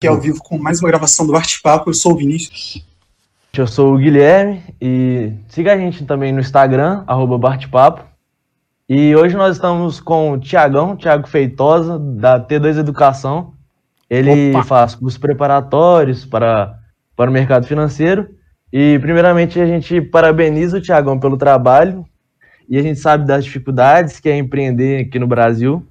aqui ao vivo com mais uma gravação do Arte Papo. Eu sou o Vinícius. Eu sou o Guilherme e siga a gente também no Instagram, arroba Bartepapo. E hoje nós estamos com o Tiagão, Tiago Feitosa, da T2 Educação. Ele Opa. faz cursos preparatórios para, para o mercado financeiro. E primeiramente a gente parabeniza o Tiagão pelo trabalho. E a gente sabe das dificuldades que é empreender aqui no Brasil.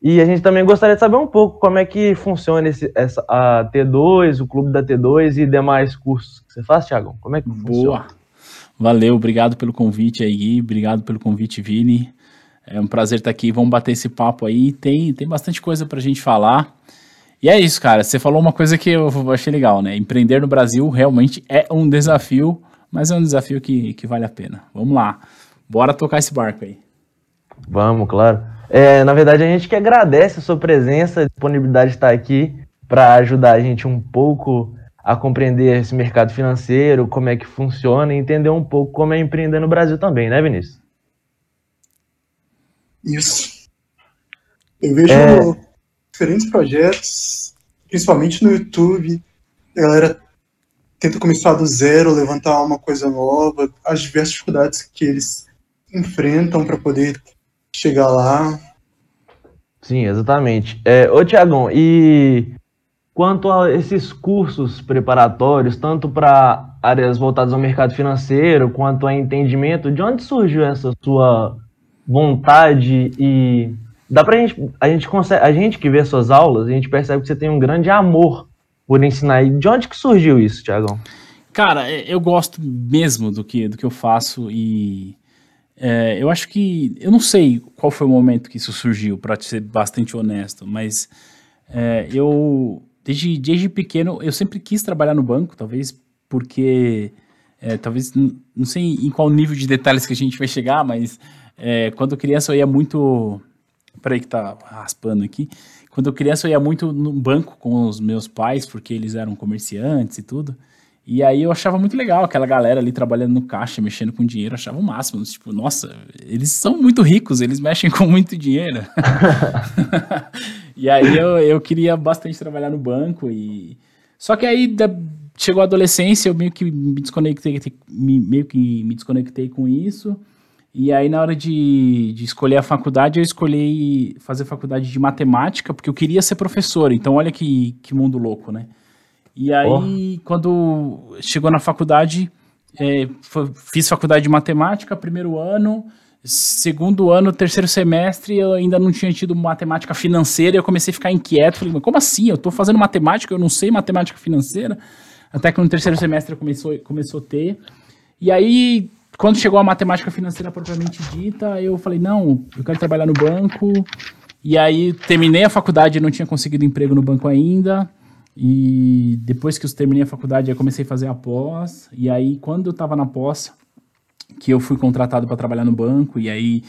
E a gente também gostaria de saber um pouco como é que funciona esse, essa, a T2, o clube da T2 e demais cursos que você faz, Thiago. Como é que Boa. funciona? Valeu, obrigado pelo convite aí, Gui. Obrigado pelo convite, Vini. É um prazer estar aqui. Vamos bater esse papo aí. Tem, tem bastante coisa pra gente falar. E é isso, cara. Você falou uma coisa que eu achei legal, né? Empreender no Brasil realmente é um desafio, mas é um desafio que, que vale a pena. Vamos lá. Bora tocar esse barco aí. Vamos, claro. É, na verdade, a gente que agradece a sua presença, a disponibilidade de estar aqui para ajudar a gente um pouco a compreender esse mercado financeiro, como é que funciona e entender um pouco como é empreender no Brasil também, né, Vinícius? Isso. Eu vejo é... diferentes projetos, principalmente no YouTube, a galera tenta começar do zero, levantar uma coisa nova, as diversas dificuldades que eles enfrentam para poder chegar lá. Sim, exatamente. É, ô, Tiagão, e quanto a esses cursos preparatórios, tanto para áreas voltadas ao mercado financeiro, quanto a entendimento, de onde surgiu essa sua vontade e dá pra gente, a gente consegue, a gente que vê suas aulas, a gente percebe que você tem um grande amor por ensinar. E de onde que surgiu isso, Tiagão? Cara, é, eu gosto mesmo do que, do que eu faço e é, eu acho que. Eu não sei qual foi o momento que isso surgiu, para ser bastante honesto, mas é, eu. Desde, desde pequeno, eu sempre quis trabalhar no banco, talvez porque. É, talvez. Não sei em qual nível de detalhes que a gente vai chegar, mas é, quando criança eu ia muito. Peraí que tá raspando aqui. Quando criança eu ia muito no banco com os meus pais, porque eles eram comerciantes e tudo. E aí eu achava muito legal aquela galera ali trabalhando no caixa, mexendo com dinheiro, achava o máximo. Tipo, nossa, eles são muito ricos, eles mexem com muito dinheiro. e aí eu, eu queria bastante trabalhar no banco e... Só que aí da, chegou a adolescência, eu meio que me desconectei, me, meio que me desconectei com isso. E aí na hora de, de escolher a faculdade, eu escolhi fazer faculdade de matemática, porque eu queria ser professor. Então olha que, que mundo louco, né? E aí, oh. quando chegou na faculdade, é, fiz faculdade de matemática, primeiro ano, segundo ano, terceiro semestre, eu ainda não tinha tido matemática financeira, e eu comecei a ficar inquieto, falei, mas como assim? Eu estou fazendo matemática, eu não sei matemática financeira, até que no terceiro semestre começou, começou a ter, e aí, quando chegou a matemática financeira propriamente dita, eu falei, não, eu quero trabalhar no banco, e aí terminei a faculdade, não tinha conseguido emprego no banco ainda, e depois que eu terminei a faculdade, eu comecei a fazer a pós. E aí, quando eu estava na pós, que eu fui contratado para trabalhar no banco, e aí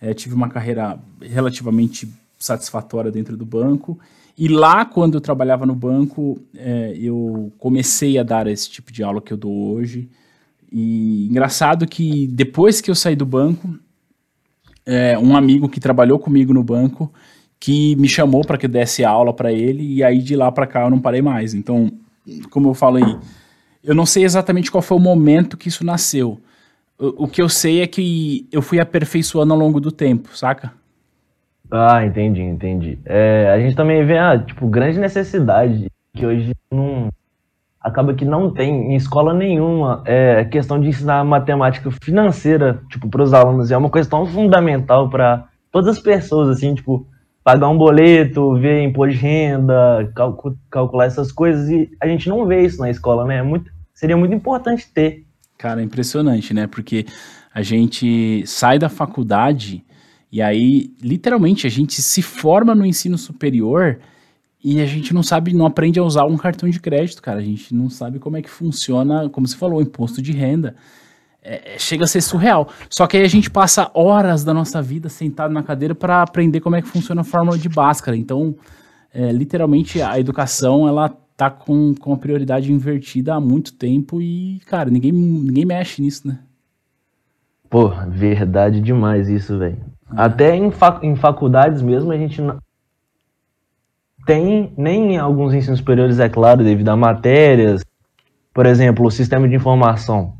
é, tive uma carreira relativamente satisfatória dentro do banco. E lá, quando eu trabalhava no banco, é, eu comecei a dar esse tipo de aula que eu dou hoje. E engraçado que depois que eu saí do banco, é, um amigo que trabalhou comigo no banco que me chamou para que eu desse aula para ele e aí de lá para cá eu não parei mais. Então, como eu falei, eu não sei exatamente qual foi o momento que isso nasceu. O, o que eu sei é que eu fui aperfeiçoando ao longo do tempo, saca? Ah, entendi, entendi. É, a gente também vê a tipo grande necessidade que hoje não acaba que não tem em escola nenhuma é questão de ensinar matemática financeira tipo para os alunos é uma coisa tão fundamental para todas as pessoas assim tipo pagar um boleto, ver imposto de renda, calcu calcular essas coisas, e a gente não vê isso na escola, né? É muito, seria muito importante ter. Cara, é impressionante, né? Porque a gente sai da faculdade e aí, literalmente, a gente se forma no ensino superior e a gente não sabe, não aprende a usar um cartão de crédito, cara. A gente não sabe como é que funciona, como você falou, o imposto de renda. É, é, chega a ser surreal. Só que aí a gente passa horas da nossa vida sentado na cadeira para aprender como é que funciona a fórmula de Bhaskara. Então, é, literalmente, a educação, ela tá com, com a prioridade invertida há muito tempo e, cara, ninguém, ninguém mexe nisso, né? Pô, verdade demais isso, velho. É. Até em, fac, em faculdades mesmo, a gente tem, nem em alguns ensinos superiores, é claro, devido a matérias, por exemplo, o sistema de informação.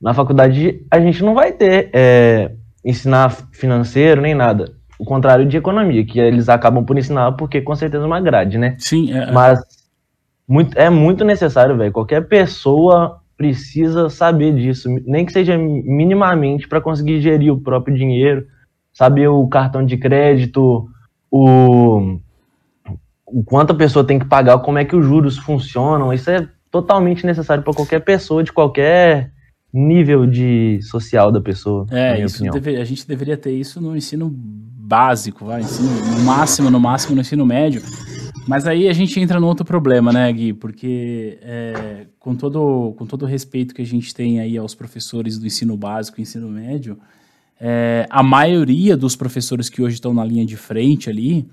Na faculdade a gente não vai ter é, ensinar financeiro nem nada. O contrário de economia, que eles acabam por ensinar porque com certeza é uma grade, né? Sim, é, Mas muito, é muito necessário, velho. Qualquer pessoa precisa saber disso, nem que seja minimamente para conseguir gerir o próprio dinheiro, saber o cartão de crédito, o, o quanto a pessoa tem que pagar, como é que os juros funcionam. Isso é totalmente necessário para qualquer pessoa de qualquer nível de social da pessoa. É, isso deve, a gente deveria ter isso no ensino básico, vai, ensino, no máximo, no máximo no ensino médio. Mas aí a gente entra no outro problema, né, Gui? Porque é, com, todo, com todo o respeito que a gente tem aí aos professores do ensino básico e ensino médio, é, a maioria dos professores que hoje estão na linha de frente ali,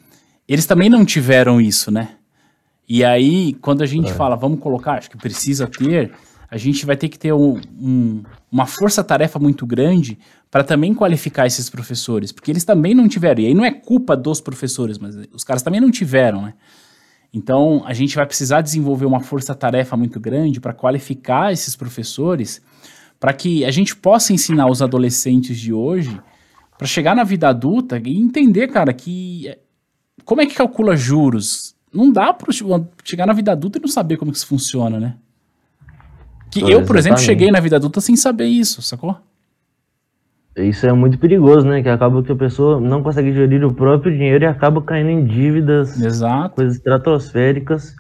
eles também não tiveram isso, né? E aí, quando a gente é. fala, vamos colocar, acho que precisa ter, a gente vai ter que ter um, um, uma força-tarefa muito grande para também qualificar esses professores, porque eles também não tiveram. E aí não é culpa dos professores, mas os caras também não tiveram, né? Então, a gente vai precisar desenvolver uma força-tarefa muito grande para qualificar esses professores, para que a gente possa ensinar os adolescentes de hoje para chegar na vida adulta e entender, cara, que é, como é que calcula juros? Não dá para chegar na vida adulta e não saber como que isso funciona, né? Que eu, por exemplo, cheguei na vida adulta sem saber isso, sacou? Isso é muito perigoso, né? Que acaba que a pessoa não consegue gerir o próprio dinheiro e acaba caindo em dívidas, Exato. coisas estratosféricas.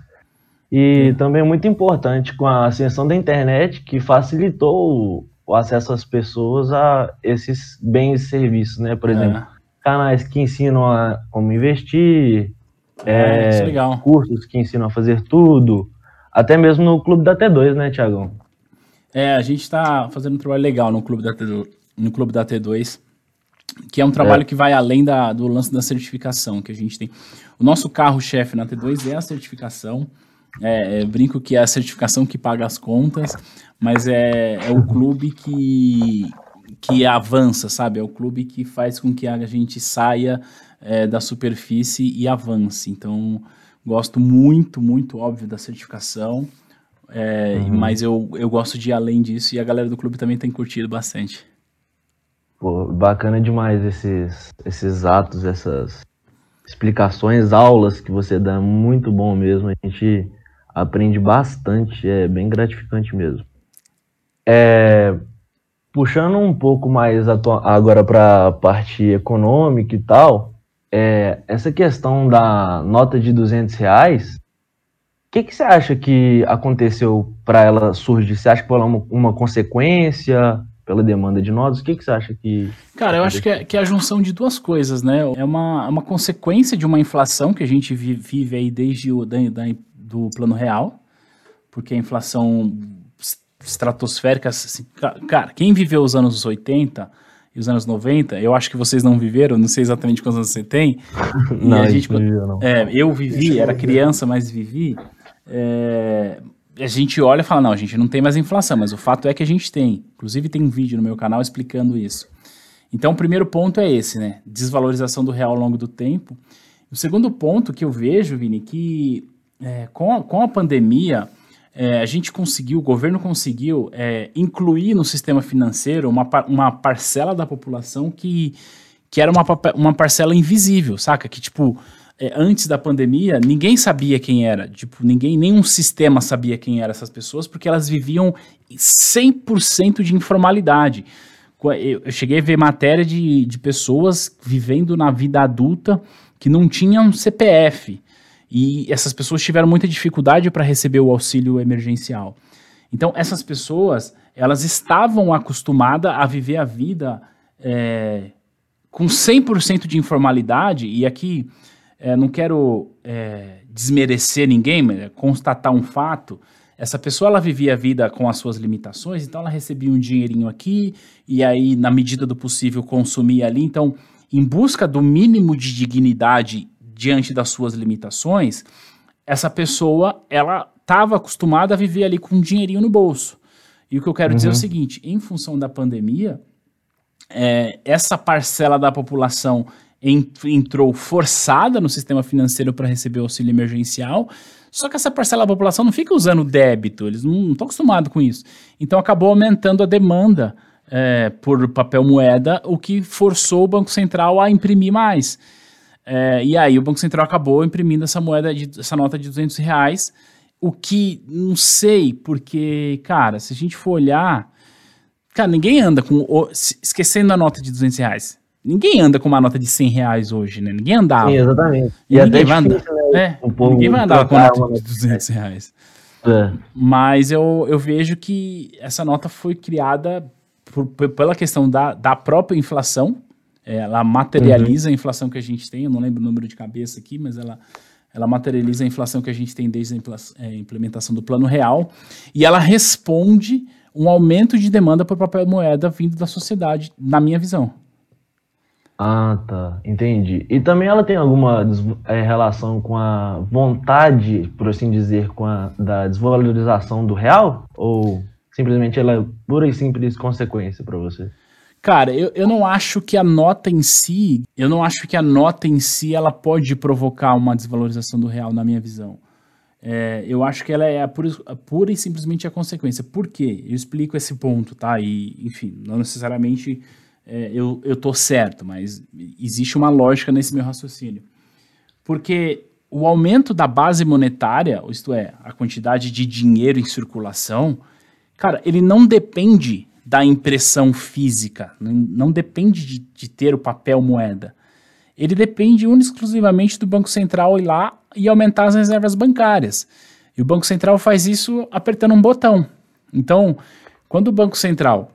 E é. também é muito importante com a ascensão da internet, que facilitou o, acesso às pessoas a esses bens e serviços, né? Por exemplo, é. canais que ensinam a como investir, é, é cursos que ensinam a fazer tudo, até mesmo no Clube da T2, né, Tiagão? É, a gente está fazendo um trabalho legal no Clube da T2, no Clube da T2 que é um trabalho é. que vai além da, do lance da certificação que a gente tem. O nosso carro-chefe na T2 é a certificação. É, é, brinco que é a certificação que paga as contas, mas é, é o clube que, que avança, sabe? É o clube que faz com que a gente saia é, da superfície e avance. Então, gosto muito, muito, óbvio, da certificação. É, uhum. Mas eu, eu gosto de ir além disso e a galera do clube também tem curtido bastante. Pô, bacana demais esses, esses atos, essas explicações, aulas que você dá, muito bom mesmo. A gente aprende bastante, é bem gratificante mesmo. É, puxando um pouco mais agora para a parte econômica e tal, é, essa questão da nota de 200 reais, o que, que você acha que aconteceu para ela surgir? Você acha que foi uma, uma consequência? pela demanda de notas? O que, que você acha que. Cara, eu acho que é, que é, a junção de duas coisas, né? É uma, é uma consequência de uma inflação que a gente vive aí desde o da, da, do plano real, porque a inflação estratosférica. Assim, cara, quem viveu os anos 80 e os anos 90, eu acho que vocês não viveram, não sei exatamente quantos anos você tem. não, a gente, não. É, eu vivi, era criança, mas vivi. É, a gente olha e fala, não, a gente não tem mais inflação, mas o fato é que a gente tem. Inclusive tem um vídeo no meu canal explicando isso. Então o primeiro ponto é esse, né? Desvalorização do real ao longo do tempo. O segundo ponto que eu vejo, Vini, que é, com, a, com a pandemia, é, a gente conseguiu, o governo conseguiu é, incluir no sistema financeiro uma, uma parcela da população que, que era uma, uma parcela invisível, saca? Que tipo é, antes da pandemia, ninguém sabia quem era. Tipo, ninguém, nenhum sistema sabia quem eram essas pessoas, porque elas viviam 100% de informalidade. Eu cheguei a ver matéria de, de pessoas vivendo na vida adulta que não tinham CPF. E essas pessoas tiveram muita dificuldade para receber o auxílio emergencial. Então, essas pessoas, elas estavam acostumadas a viver a vida é, com 100% de informalidade, e aqui é, não quero é, desmerecer ninguém, mas é constatar um fato. Essa pessoa ela vivia a vida com as suas limitações, então ela recebia um dinheirinho aqui e aí, na medida do possível, consumia ali. Então, em busca do mínimo de dignidade diante das suas limitações, essa pessoa ela estava acostumada a viver ali com um dinheirinho no bolso. E o que eu quero uhum. dizer é o uhum. seguinte: em função da pandemia, é, essa parcela da população entrou forçada no sistema financeiro para receber o auxílio emergencial, só que essa parcela da população não fica usando débito, eles não estão acostumados com isso. Então acabou aumentando a demanda é, por papel moeda, o que forçou o Banco Central a imprimir mais. É, e aí o Banco Central acabou imprimindo essa moeda, de, essa nota de 200 reais, o que não sei, porque, cara, se a gente for olhar, cara, ninguém anda com, esquecendo a nota de 200 reais, ninguém anda com uma nota de 100 reais hoje, né? Ninguém andava. Sim, exatamente. E, ninguém vai andar. Né? É, ninguém vai andar com nota de 200 reais. É. Mas eu, eu vejo que essa nota foi criada por, pela questão da, da própria inflação, é, ela materializa uhum. a inflação que a gente tem, eu não lembro o número de cabeça aqui, mas ela, ela materializa a inflação que a gente tem desde a é, implementação do plano real, e ela responde um aumento de demanda por papel moeda vindo da sociedade, na minha visão. Ah, tá. Entendi. E também ela tem alguma é, relação com a vontade, por assim dizer, com a da desvalorização do real? Ou simplesmente ela é pura e simples consequência para você? Cara, eu, eu não acho que a nota em si, eu não acho que a nota em si ela pode provocar uma desvalorização do real, na minha visão. É, eu acho que ela é a pura, a pura, e simplesmente a consequência. Por quê? Eu explico esse ponto, tá? E, enfim, não necessariamente é, eu, eu tô certo, mas existe uma lógica nesse meu raciocínio. Porque o aumento da base monetária, isto é, a quantidade de dinheiro em circulação, cara, ele não depende da impressão física, não, depende de, de, ter o papel moeda. Ele depende exclusivamente do Banco Central ir lá e aumentar as reservas bancárias. E o Banco Central faz isso apertando um botão. Então, quando o Banco Central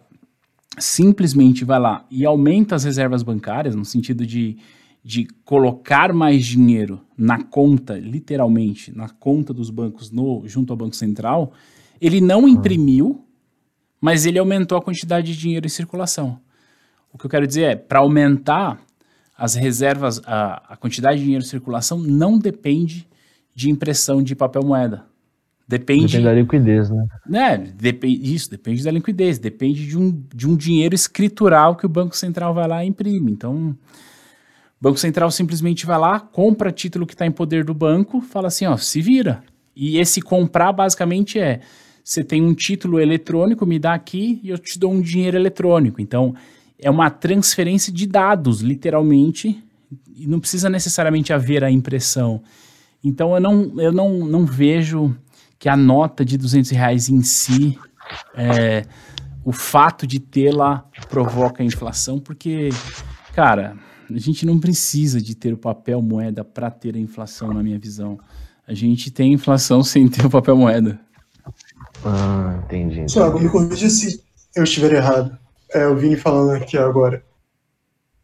simplesmente vai lá e aumenta as reservas bancárias, no sentido de, de colocar mais dinheiro na conta, literalmente, na conta dos bancos no, junto ao Banco Central, ele não imprimiu mas ele aumentou a quantidade de dinheiro em circulação. O que eu quero dizer é, para aumentar as reservas, a, a quantidade de dinheiro em circulação não depende de impressão de papel moeda. Depende, depende da liquidez, né? né depende, isso, depende da liquidez, depende de um, de um dinheiro escritural que o Banco Central vai lá e imprime. Então, o Banco Central simplesmente vai lá, compra título que está em poder do banco, fala assim, ó, se vira. E esse comprar basicamente é você tem um título eletrônico, me dá aqui e eu te dou um dinheiro eletrônico. Então, é uma transferência de dados, literalmente, e não precisa necessariamente haver a impressão. Então, eu não, eu não, não vejo que a nota de 200 reais em si, é, o fato de tê-la provoca a inflação, porque, cara, a gente não precisa de ter o papel moeda para ter a inflação, na minha visão. A gente tem inflação sem ter o papel moeda. Ah, entendi. Tiago, me corrija se eu estiver errado. É o Vini falando aqui agora.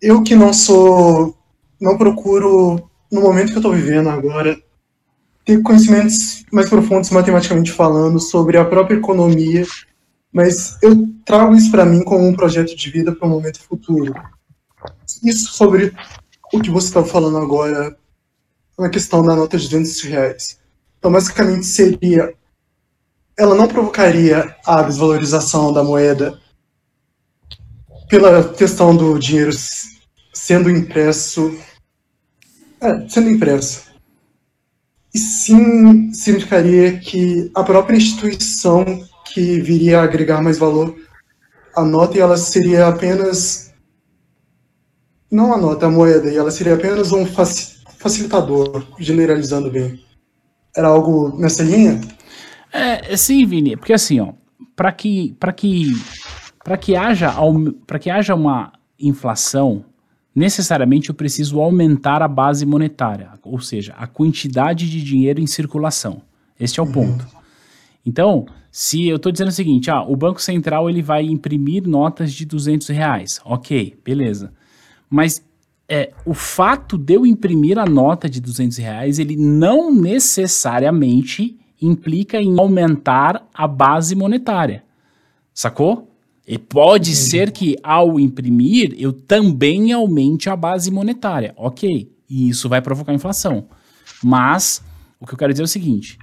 Eu que não sou. Não procuro, no momento que eu estou vivendo agora, ter conhecimentos mais profundos, matematicamente falando, sobre a própria economia, mas eu trago isso para mim como um projeto de vida para um momento futuro. Isso sobre o que você estava falando agora, na questão da nota de 200 reais. Então, basicamente, seria ela não provocaria a desvalorização da moeda pela questão do dinheiro sendo impresso. É, sendo impresso. E sim significaria que a própria instituição que viria a agregar mais valor à nota e ela seria apenas. Não a nota, a moeda, e ela seria apenas um facilitador, generalizando bem. Era algo nessa linha? É, é, sim, Vini, porque assim, ó, para que para que para que haja para que haja uma inflação, necessariamente eu preciso aumentar a base monetária, ou seja, a quantidade de dinheiro em circulação. Este é o uhum. ponto. Então, se eu estou dizendo o seguinte, ah, o Banco Central ele vai imprimir notas de 200 reais, ok, beleza. Mas é, o fato de eu imprimir a nota de 200 reais, ele não necessariamente implica em aumentar a base monetária. Sacou? E pode Entendi. ser que ao imprimir eu também aumente a base monetária. Ok. E isso vai provocar inflação. Mas o que eu quero dizer é o seguinte: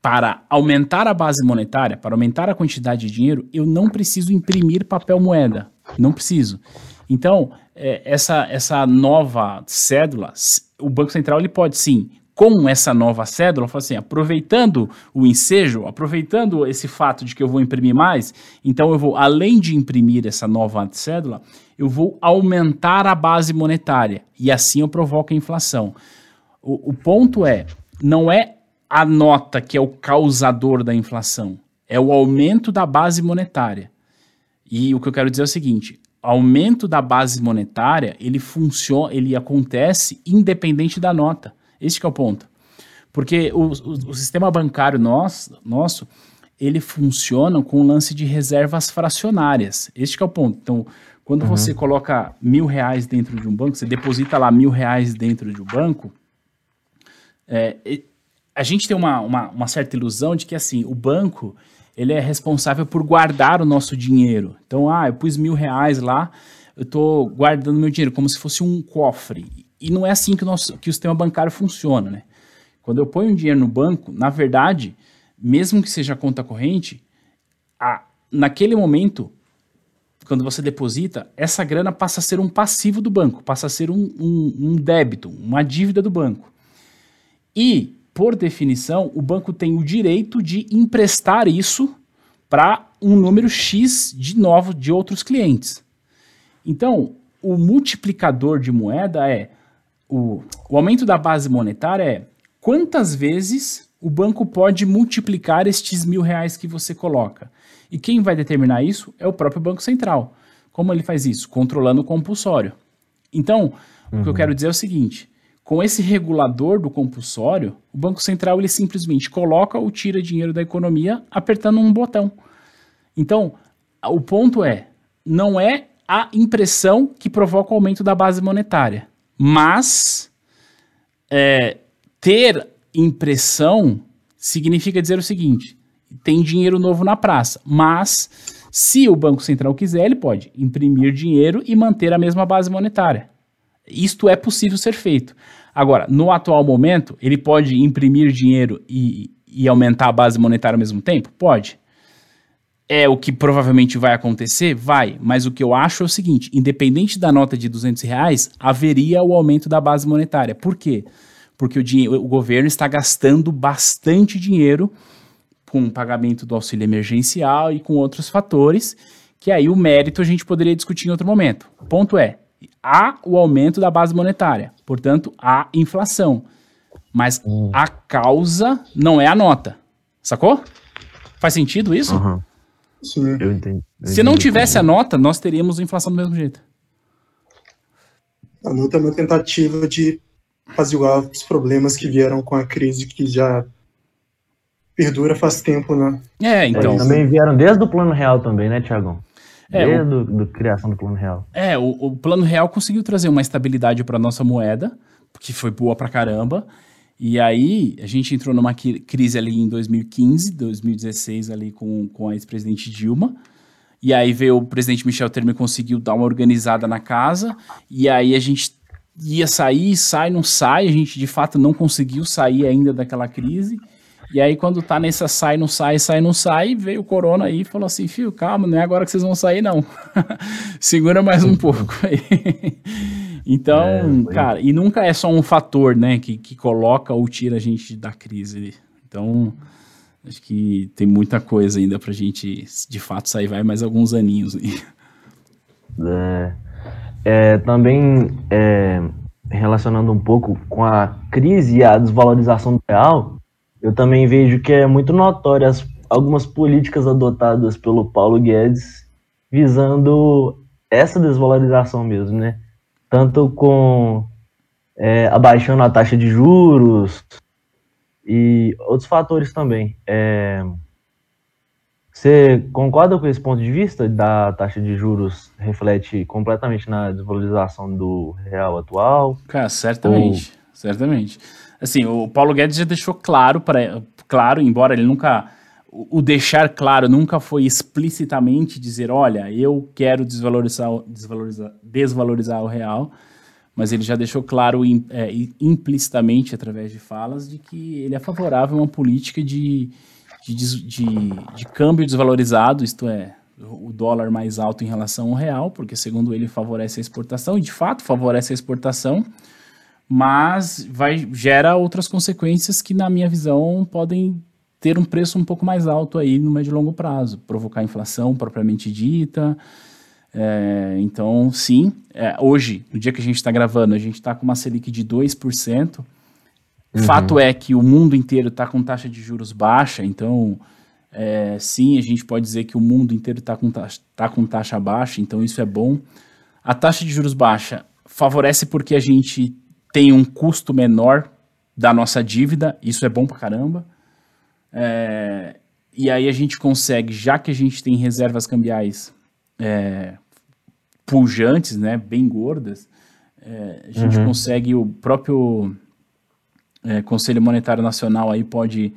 para aumentar a base monetária, para aumentar a quantidade de dinheiro, eu não preciso imprimir papel moeda. Não preciso. Então, é, essa, essa nova cédula, o Banco Central ele pode sim, com essa nova cédula, falar assim, aproveitando o ensejo, aproveitando esse fato de que eu vou imprimir mais, então eu vou, além de imprimir essa nova cédula, eu vou aumentar a base monetária e assim eu provoco a inflação. O, o ponto é, não é a nota que é o causador da inflação, é o aumento da base monetária. E o que eu quero dizer é o seguinte: aumento da base monetária ele funciona, ele acontece independente da nota. Este é o ponto. Porque o, o, o sistema bancário nosso, nosso, ele funciona com o lance de reservas fracionárias. Este é o ponto. Então, quando uhum. você coloca mil reais dentro de um banco, você deposita lá mil reais dentro de um banco, é, a gente tem uma, uma, uma certa ilusão de que assim o banco ele é responsável por guardar o nosso dinheiro. Então, ah, eu pus mil reais lá, eu estou guardando meu dinheiro como se fosse um cofre. E não é assim que o, nosso, que o sistema bancário funciona, né? Quando eu ponho um dinheiro no banco, na verdade, mesmo que seja conta corrente, a, naquele momento, quando você deposita, essa grana passa a ser um passivo do banco, passa a ser um, um, um débito, uma dívida do banco. E por definição, o banco tem o direito de emprestar isso para um número X de novos de outros clientes. Então, o multiplicador de moeda é o, o aumento da base monetária é quantas vezes o banco pode multiplicar estes mil reais que você coloca. E quem vai determinar isso é o próprio Banco Central. Como ele faz isso? Controlando o compulsório. Então, uhum. o que eu uhum. quero dizer é o seguinte: com esse regulador do compulsório, o Banco Central ele simplesmente coloca ou tira dinheiro da economia apertando um botão. Então, o ponto é, não é a impressão que provoca o aumento da base monetária, mas é, ter impressão significa dizer o seguinte: tem dinheiro novo na praça, mas se o Banco Central quiser, ele pode imprimir dinheiro e manter a mesma base monetária. Isto é possível ser feito. Agora, no atual momento, ele pode imprimir dinheiro e, e aumentar a base monetária ao mesmo tempo? Pode. É o que provavelmente vai acontecer? Vai. Mas o que eu acho é o seguinte: independente da nota de 200 reais, haveria o aumento da base monetária. Por quê? Porque o, dinheiro, o governo está gastando bastante dinheiro com o pagamento do auxílio emergencial e com outros fatores, que aí o mérito a gente poderia discutir em outro momento. O ponto é, há o aumento da base monetária, portanto, há inflação. Mas hum. a causa não é a nota. Sacou? Faz sentido isso? Uhum. Sim. Eu entendi. Eu Se não tivesse a nota, nós teríamos inflação do mesmo jeito. A nota é uma tentativa de apaziguar os problemas que vieram com a crise que já perdura faz tempo, né? É, então. Eles também vieram desde o plano real também, né, Tiagão? É, Desde o, do, criação do Plano Real. É, o, o Plano Real conseguiu trazer uma estabilidade para nossa moeda, que foi boa pra caramba. E aí, a gente entrou numa crise ali em 2015, 2016 ali com, com a ex-presidente Dilma. E aí veio o presidente Michel Temer conseguiu dar uma organizada na casa. E aí a gente ia sair, sai, não sai. A gente de fato não conseguiu sair ainda daquela crise. E aí, quando tá nessa sai, não sai, sai, não sai, veio o corona aí e falou assim: fio, calma, não é agora que vocês vão sair, não. Segura mais um pouco aí. Então, é, cara, e nunca é só um fator, né, que, que coloca ou tira a gente da crise. Então, acho que tem muita coisa ainda pra gente, de fato, sair, vai mais alguns aninhos aí. É, é, também é, relacionando um pouco com a crise e a desvalorização do real eu também vejo que é muito notório as, algumas políticas adotadas pelo Paulo Guedes visando essa desvalorização mesmo, né? Tanto com é, abaixando a taxa de juros e outros fatores também. É, você concorda com esse ponto de vista da taxa de juros reflete completamente na desvalorização do real atual? Cara, certamente, Ou... certamente assim, o Paulo Guedes já deixou claro para claro, embora ele nunca o deixar claro nunca foi explicitamente dizer, olha, eu quero desvalorizar, desvalorizar, desvalorizar o real, mas ele já deixou claro é, implicitamente através de falas de que ele é favorável a uma política de, de, de, de câmbio desvalorizado, isto é, o dólar mais alto em relação ao real, porque segundo ele favorece a exportação, e de fato favorece a exportação, mas vai gera outras consequências que, na minha visão, podem ter um preço um pouco mais alto aí no médio e longo prazo, provocar inflação propriamente dita. É, então, sim, é, hoje, no dia que a gente está gravando, a gente está com uma Selic de 2%. Uhum. Fato é que o mundo inteiro está com taxa de juros baixa, então é, sim, a gente pode dizer que o mundo inteiro está com, taxa, tá com taxa baixa, então isso é bom. A taxa de juros baixa favorece porque a gente tem um custo menor da nossa dívida, isso é bom pra caramba. É, e aí a gente consegue, já que a gente tem reservas cambiais é, pujantes, né, bem gordas, é, a gente uhum. consegue, o próprio é, Conselho Monetário Nacional aí pode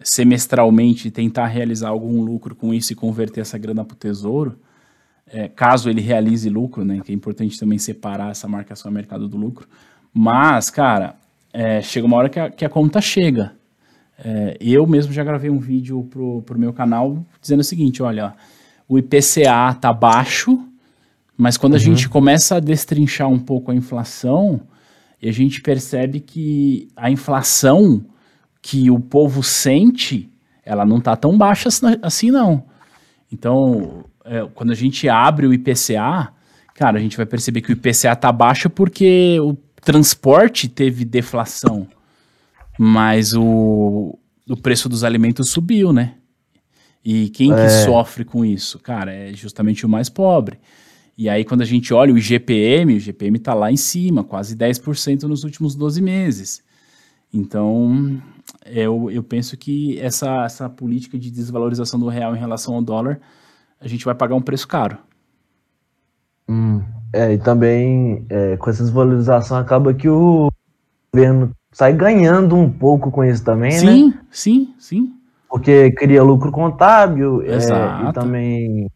semestralmente tentar realizar algum lucro com isso e converter essa grana para o tesouro, é, caso ele realize lucro, né, que é importante também separar essa marcação a mercado do lucro, mas, cara, é, chega uma hora que a, que a conta chega, é, eu mesmo já gravei um vídeo pro, pro meu canal dizendo o seguinte, olha, o IPCA tá baixo, mas quando uhum. a gente começa a destrinchar um pouco a inflação, a gente percebe que a inflação que o povo sente, ela não tá tão baixa assim não. Então, é, quando a gente abre o IPCA, cara, a gente vai perceber que o IPCA tá baixo porque o transporte teve deflação mas o, o preço dos alimentos subiu, né? E quem é. que sofre com isso? Cara, é justamente o mais pobre. E aí, quando a gente olha o IGPM, o IGPM está lá em cima, quase 10% nos últimos 12 meses. Então, eu, eu penso que essa, essa política de desvalorização do real em relação ao dólar, a gente vai pagar um preço caro. Hum, é, e também é, com essa desvalorização acaba que o governo sai ganhando um pouco com isso também, sim, né? Sim, sim, sim. Porque cria lucro contábil é, e também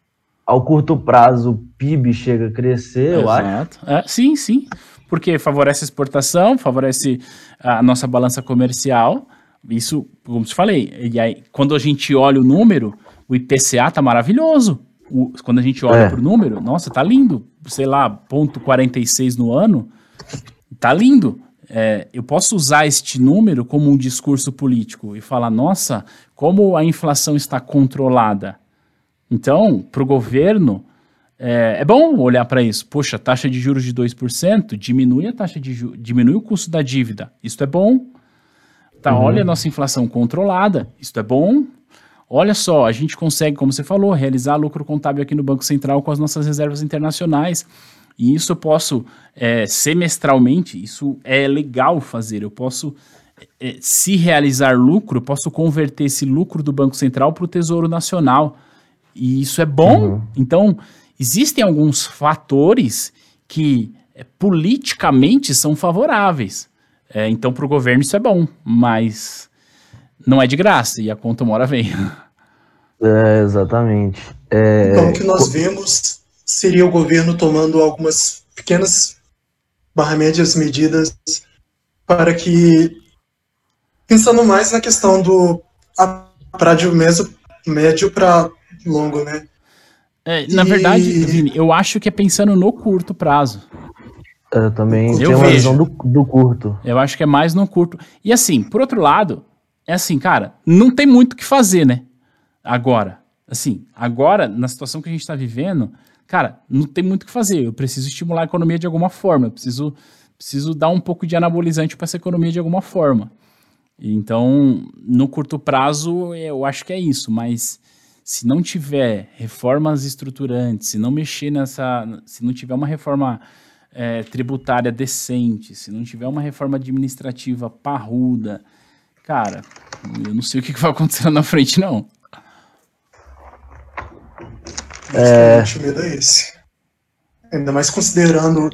ao curto prazo o PIB chega a crescer, Exato. eu acho. É, sim, sim. Porque favorece a exportação, favorece a nossa balança comercial. Isso, como te falei, e aí, quando a gente olha o número, o IPCA tá maravilhoso. O, quando a gente olha é. pro número, nossa, tá lindo. Sei lá, ponto 46 no ano, tá lindo é, eu posso usar este número como um discurso político e falar, nossa, como a inflação está controlada. Então, para o governo, é, é, bom olhar para isso. Poxa, taxa de juros de 2% diminui a taxa de diminui o custo da dívida. Isso é bom. Tá, uhum. olha a nossa inflação controlada. Isso é bom. Olha só, a gente consegue, como você falou, realizar lucro contábil aqui no Banco Central com as nossas reservas internacionais. E isso eu posso é, semestralmente, isso é legal fazer. Eu posso, é, se realizar lucro, eu posso converter esse lucro do Banco Central para o Tesouro Nacional. E isso é bom. Uhum. Então, existem alguns fatores que é, politicamente são favoráveis. É, então, para o governo isso é bom, mas não é de graça e a conta uma hora vem. É, exatamente. É... Então, o que nós vemos seria o governo tomando algumas pequenas barra médias medidas para que, pensando mais na questão do prazo médio, médio para longo, né? É, na e... verdade, Vini, eu acho que é pensando no curto prazo. Eu também eu tenho uma visão do, do curto. Eu acho que é mais no curto. E assim, por outro lado, é assim, cara, não tem muito o que fazer, né? Agora. Assim, agora, na situação que a gente está vivendo, cara, não tem muito o que fazer. Eu preciso estimular a economia de alguma forma. Eu preciso, preciso dar um pouco de anabolizante para essa economia de alguma forma. Então, no curto prazo, eu acho que é isso. Mas se não tiver reformas estruturantes, se não mexer nessa, se não tiver uma reforma é, tributária decente, se não tiver uma reforma administrativa parruda, cara, eu não sei o que vai acontecer na frente, não. É... O medo é esse. Ainda mais considerando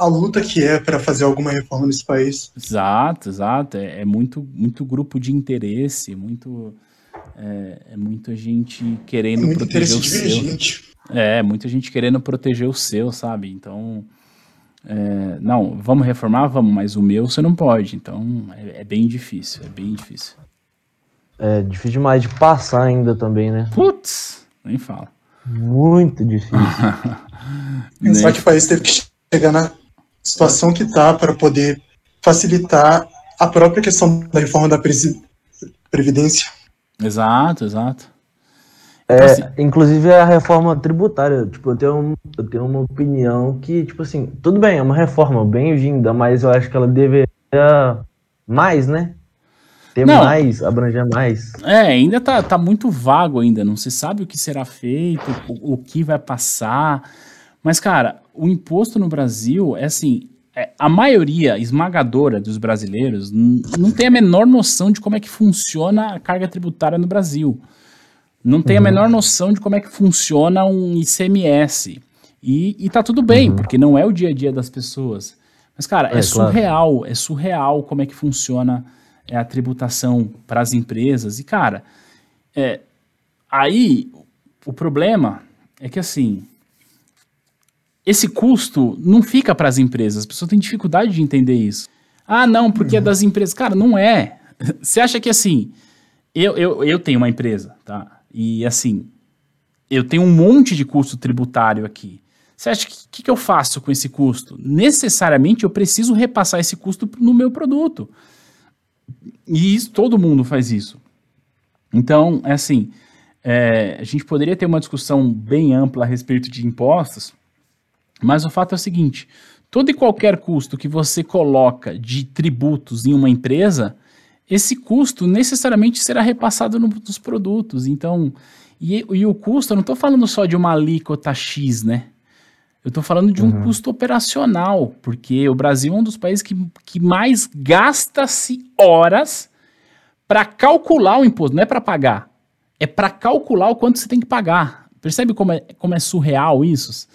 a luta que é para fazer alguma reforma nesse país. Exato, exato. É, é muito, muito grupo de interesse, muito, é, é muita gente querendo é muito proteger o seu. É, muita gente querendo proteger o seu, sabe? Então, é, não, vamos reformar, vamos, mas o meu você não pode. Então, é, é bem difícil, é bem difícil. É difícil demais de passar ainda também, né? Putz, nem fala. Muito difícil. Pensar Né? que o país teve que chegar na situação que está para poder facilitar a própria questão da reforma da Previdência. Exato, exato. É, Então, assim, inclusive a reforma tributária, tipo, eu tenho, um- eu tenho uma opinião que, tipo assim, tudo bem, é uma reforma bem-vinda, mas eu acho que ela deveria mais, né? Ter Não. mais, abranger mais. É, ainda tá, tá muito vago ainda, não se sabe o que será feito, o, o que vai passar. Mas, cara, o imposto no Brasil é assim, é, a maioria esmagadora dos brasileiros não tem a menor noção de como é que funciona a carga tributária no Brasil. Não tem a menor noção de como é que funciona um ICMS. E, e tá tudo bem, porque não é o dia a dia das pessoas. Mas, cara, é, É, claro. surreal, é surreal como é que funciona é, a tributação para as empresas. E, cara, é, aí o problema é que assim. Esse custo não fica para as empresas. As pessoas têm dificuldade de entender isso. Ah, não, porque é das empresas. Cara, não é. Você acha que assim. Eu, eu, eu tenho uma empresa, tá? E assim. Eu tenho um monte de custo tributário aqui. Você acha que o que, que eu faço com esse custo? Necessariamente eu preciso repassar esse custo no meu produto. E isso, todo mundo faz isso. Então, é assim, é, a gente poderia ter uma discussão bem ampla a respeito de impostos, mas o fato é o seguinte: todo e qualquer custo que você coloca de tributos em uma empresa, esse custo necessariamente será repassado no- nos produtos. Então, e, e o custo, eu não estou falando só de uma alíquota X, né? Eu estou falando de um custo operacional, porque o Brasil é um dos países que, que mais gasta-se horas para calcular o imposto, não é para pagar, é para calcular o quanto você tem que pagar. Percebe como é, como é surreal isso?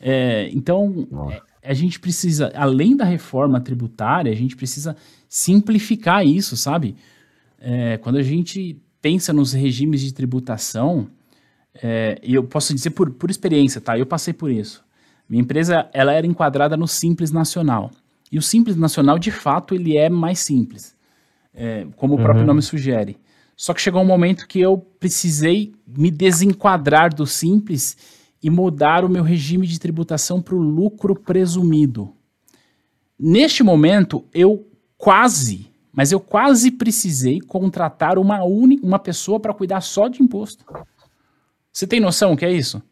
É, então, Nossa. é, a gente precisa, além da reforma tributária, a gente precisa simplificar isso, sabe? É, quando a gente pensa nos regimes de tributação, é, e eu posso dizer por, por experiência, tá? Eu passei por isso. Minha empresa, ela era enquadrada no Simples Nacional. E o Simples Nacional, de fato, ele é mais simples, é, como o próprio Uhum. nome sugere. Só que chegou um momento que eu precisei me desenquadrar do Simples e mudar o meu regime de tributação para o lucro presumido. Neste momento, eu quase, mas eu quase precisei contratar uma, uni, uma pessoa para cuidar só de imposto. Você tem noção o que é isso?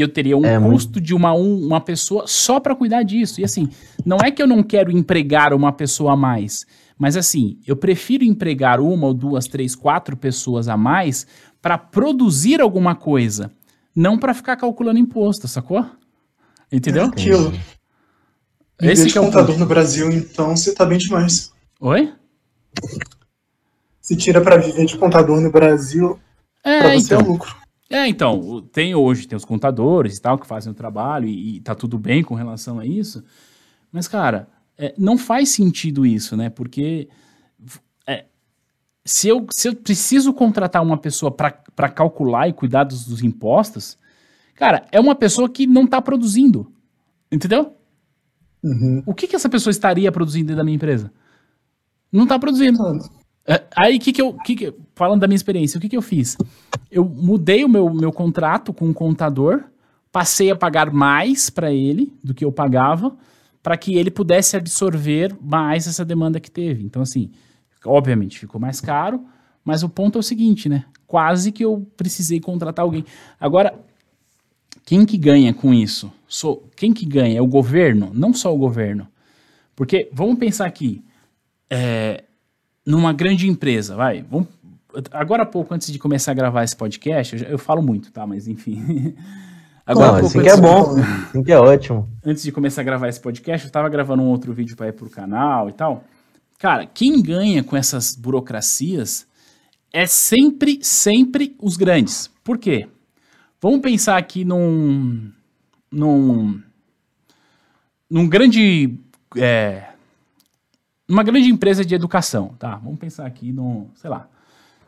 E eu teria um É, muito. custo de uma, um- uma pessoa só para cuidar disso. E assim, não é que eu não quero empregar uma pessoa a mais, mas assim, eu prefiro empregar uma ou duas, três, quatro pessoas a mais para produzir alguma coisa, não para ficar calculando imposto, sacou? Entendeu? Aquilo. Esse Esse que é o contador ponto. no Brasil, então, você tá bem demais. Oi? Se tira para viver de contador no Brasil, É, para você então. é lucro. É, então, tem hoje, tem os contadores e tal, que fazem o trabalho e, e tá tudo bem com relação a isso. Mas, cara, é, não faz sentido isso, né? Porque é, se, eu, se eu preciso contratar uma pessoa para calcular e cuidar dos, dos impostos, cara, é uma pessoa que não tá produzindo. Entendeu? Uhum. O que, que essa pessoa estaria produzindo dentro da minha empresa? Não tá produzindo. É, Aí, que que eu, que que, falando da minha experiência, o que, que eu fiz? Eu mudei o meu, meu contrato com o contador, passei a pagar mais para ele do que eu pagava, para que ele pudesse absorver mais essa demanda que teve. Então, assim, obviamente ficou mais caro, mas o ponto é o seguinte, né? Quase que eu precisei contratar alguém. Agora, quem que ganha com isso? Sou, quem que ganha? É o governo? Não só o governo. Porque, vamos pensar aqui, é, numa grande empresa, vai, vamos, agora há pouco, antes de começar a gravar esse podcast, eu, já- eu falo muito, tá, mas enfim. Agora Não, pouco, assim que é bom, assim que é ótimo. antes de começar a gravar esse podcast, eu tava gravando um outro vídeo para ir pro canal e tal. Cara, quem ganha com essas burocracias é sempre, sempre os grandes. Por quê? Vamos pensar aqui num. num. num grande. é, numa grande empresa de educação, tá? Vamos pensar aqui no, sei lá,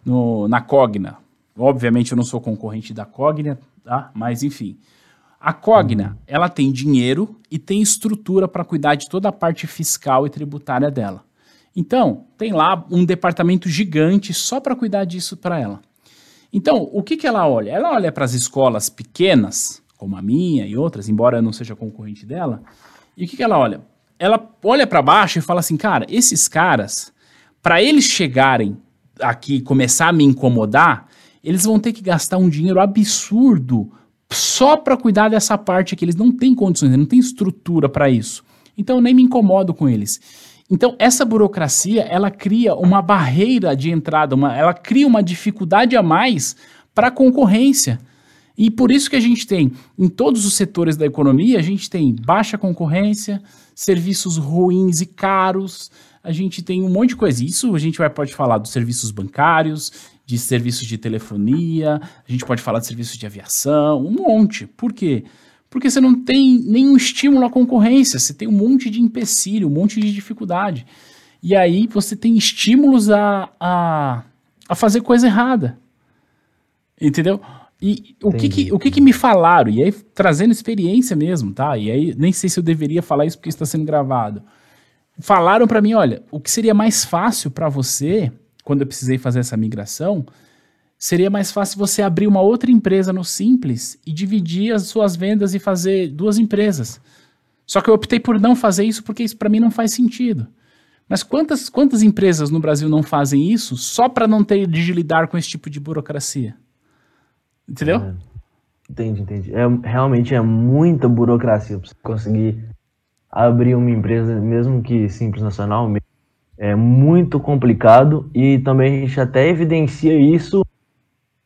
no, na Cogna. Obviamente eu não sou concorrente da Cogna, tá? Mas enfim. A Cogna, ela tem dinheiro e tem estrutura para cuidar de toda a parte fiscal e tributária dela. Então, tem lá um departamento gigante só para cuidar disso para ela. Então, o que, que ela olha? Ela olha para as escolas pequenas, como a minha e outras, embora eu não seja concorrente dela, e o que, que ela olha? Ela olha para baixo e fala assim, cara, esses caras, para eles chegarem aqui e começar a me incomodar, eles vão ter que gastar um dinheiro absurdo só para cuidar dessa parte que eles não têm condições, não têm estrutura para isso. Então eu nem me incomodo com eles. Então essa burocracia, ela cria uma barreira de entrada, uma, ela cria uma dificuldade a mais para a concorrência. E por isso que a gente tem, em todos os setores da economia, a gente tem baixa concorrência, serviços ruins e caros, a gente tem um monte de coisa. Isso a gente vai, pode falar dos serviços bancários, de serviços de telefonia, a gente pode falar de serviços de aviação, um monte. Por quê? Porque você não tem nenhum estímulo à concorrência, você tem um monte de empecilho, um monte de dificuldade. E aí você tem estímulos a, a, a fazer coisa errada. Entendeu? E o, que, que, o que, que me falaram? E aí, trazendo experiência mesmo, tá? E aí, nem sei se eu deveria falar isso porque está sendo gravado. Falaram para mim: olha, o que seria mais fácil para você quando eu precisei fazer essa migração, seria mais fácil você abrir uma outra empresa no Simples e dividir as suas vendas e fazer duas empresas. Só que eu optei por não fazer isso porque isso para mim não faz sentido. Mas quantas, quantas empresas no Brasil não fazem isso só para não ter de lidar com esse tipo de burocracia? Entendeu? É, entendi, entendi. É, realmente é muita burocracia para você conseguir abrir uma empresa, mesmo que simples nacional, é muito complicado e também a gente até evidencia isso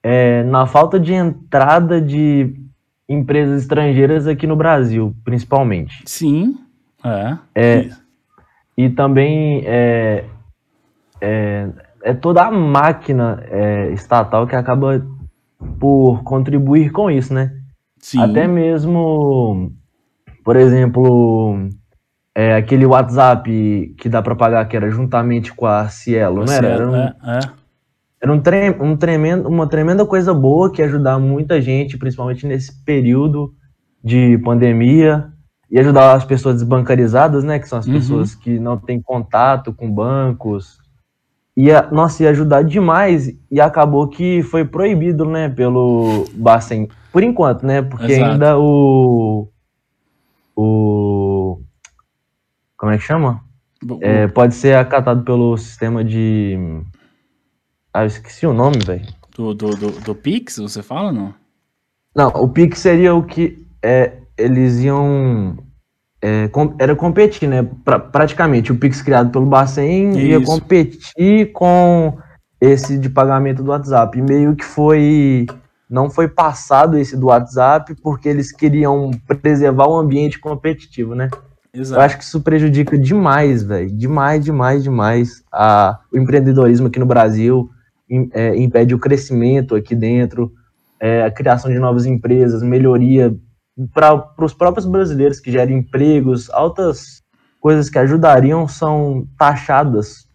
é, na falta de entrada de empresas estrangeiras aqui no Brasil, principalmente. Sim, é. é e também é, é, é, toda a máquina é, estatal que acaba por contribuir com isso, né? Sim. Até mesmo, por exemplo, é, aquele WhatsApp que dá para pagar, que era juntamente com a Cielo, não era? Era, um, é, é. era um, tre um tremendo, uma tremenda coisa boa que ia ajudar muita gente, principalmente nesse período de pandemia, e ajudar as pessoas desbancarizadas, né, que são as uhum. pessoas que não têm contato com bancos. Ia, nossa, ia ajudar demais, e acabou que foi proibido, né, pelo Bacen, por enquanto, né, porque Exato. ainda o... o como é que chama? É, pode ser acatado pelo sistema de. Ah, eu esqueci o nome, velho. Do, do, do, do, Pix, você fala não? Não, o Pix seria o que é, eles iam. É, era competir, né? Pra, praticamente, o Pix criado pelo Bacen ia competir com esse de pagamento do WhatsApp. E meio que foi. Não foi passado esse do WhatsApp porque eles queriam preservar o ambiente competitivo, né? Exato. Eu acho que isso prejudica demais, velho. Demais, demais, demais a, o empreendedorismo aqui no Brasil, é, impede o crescimento aqui dentro, é, a criação de novas empresas, melhoria para os próprios brasileiros que gerem empregos, altas coisas que ajudariam são taxadas,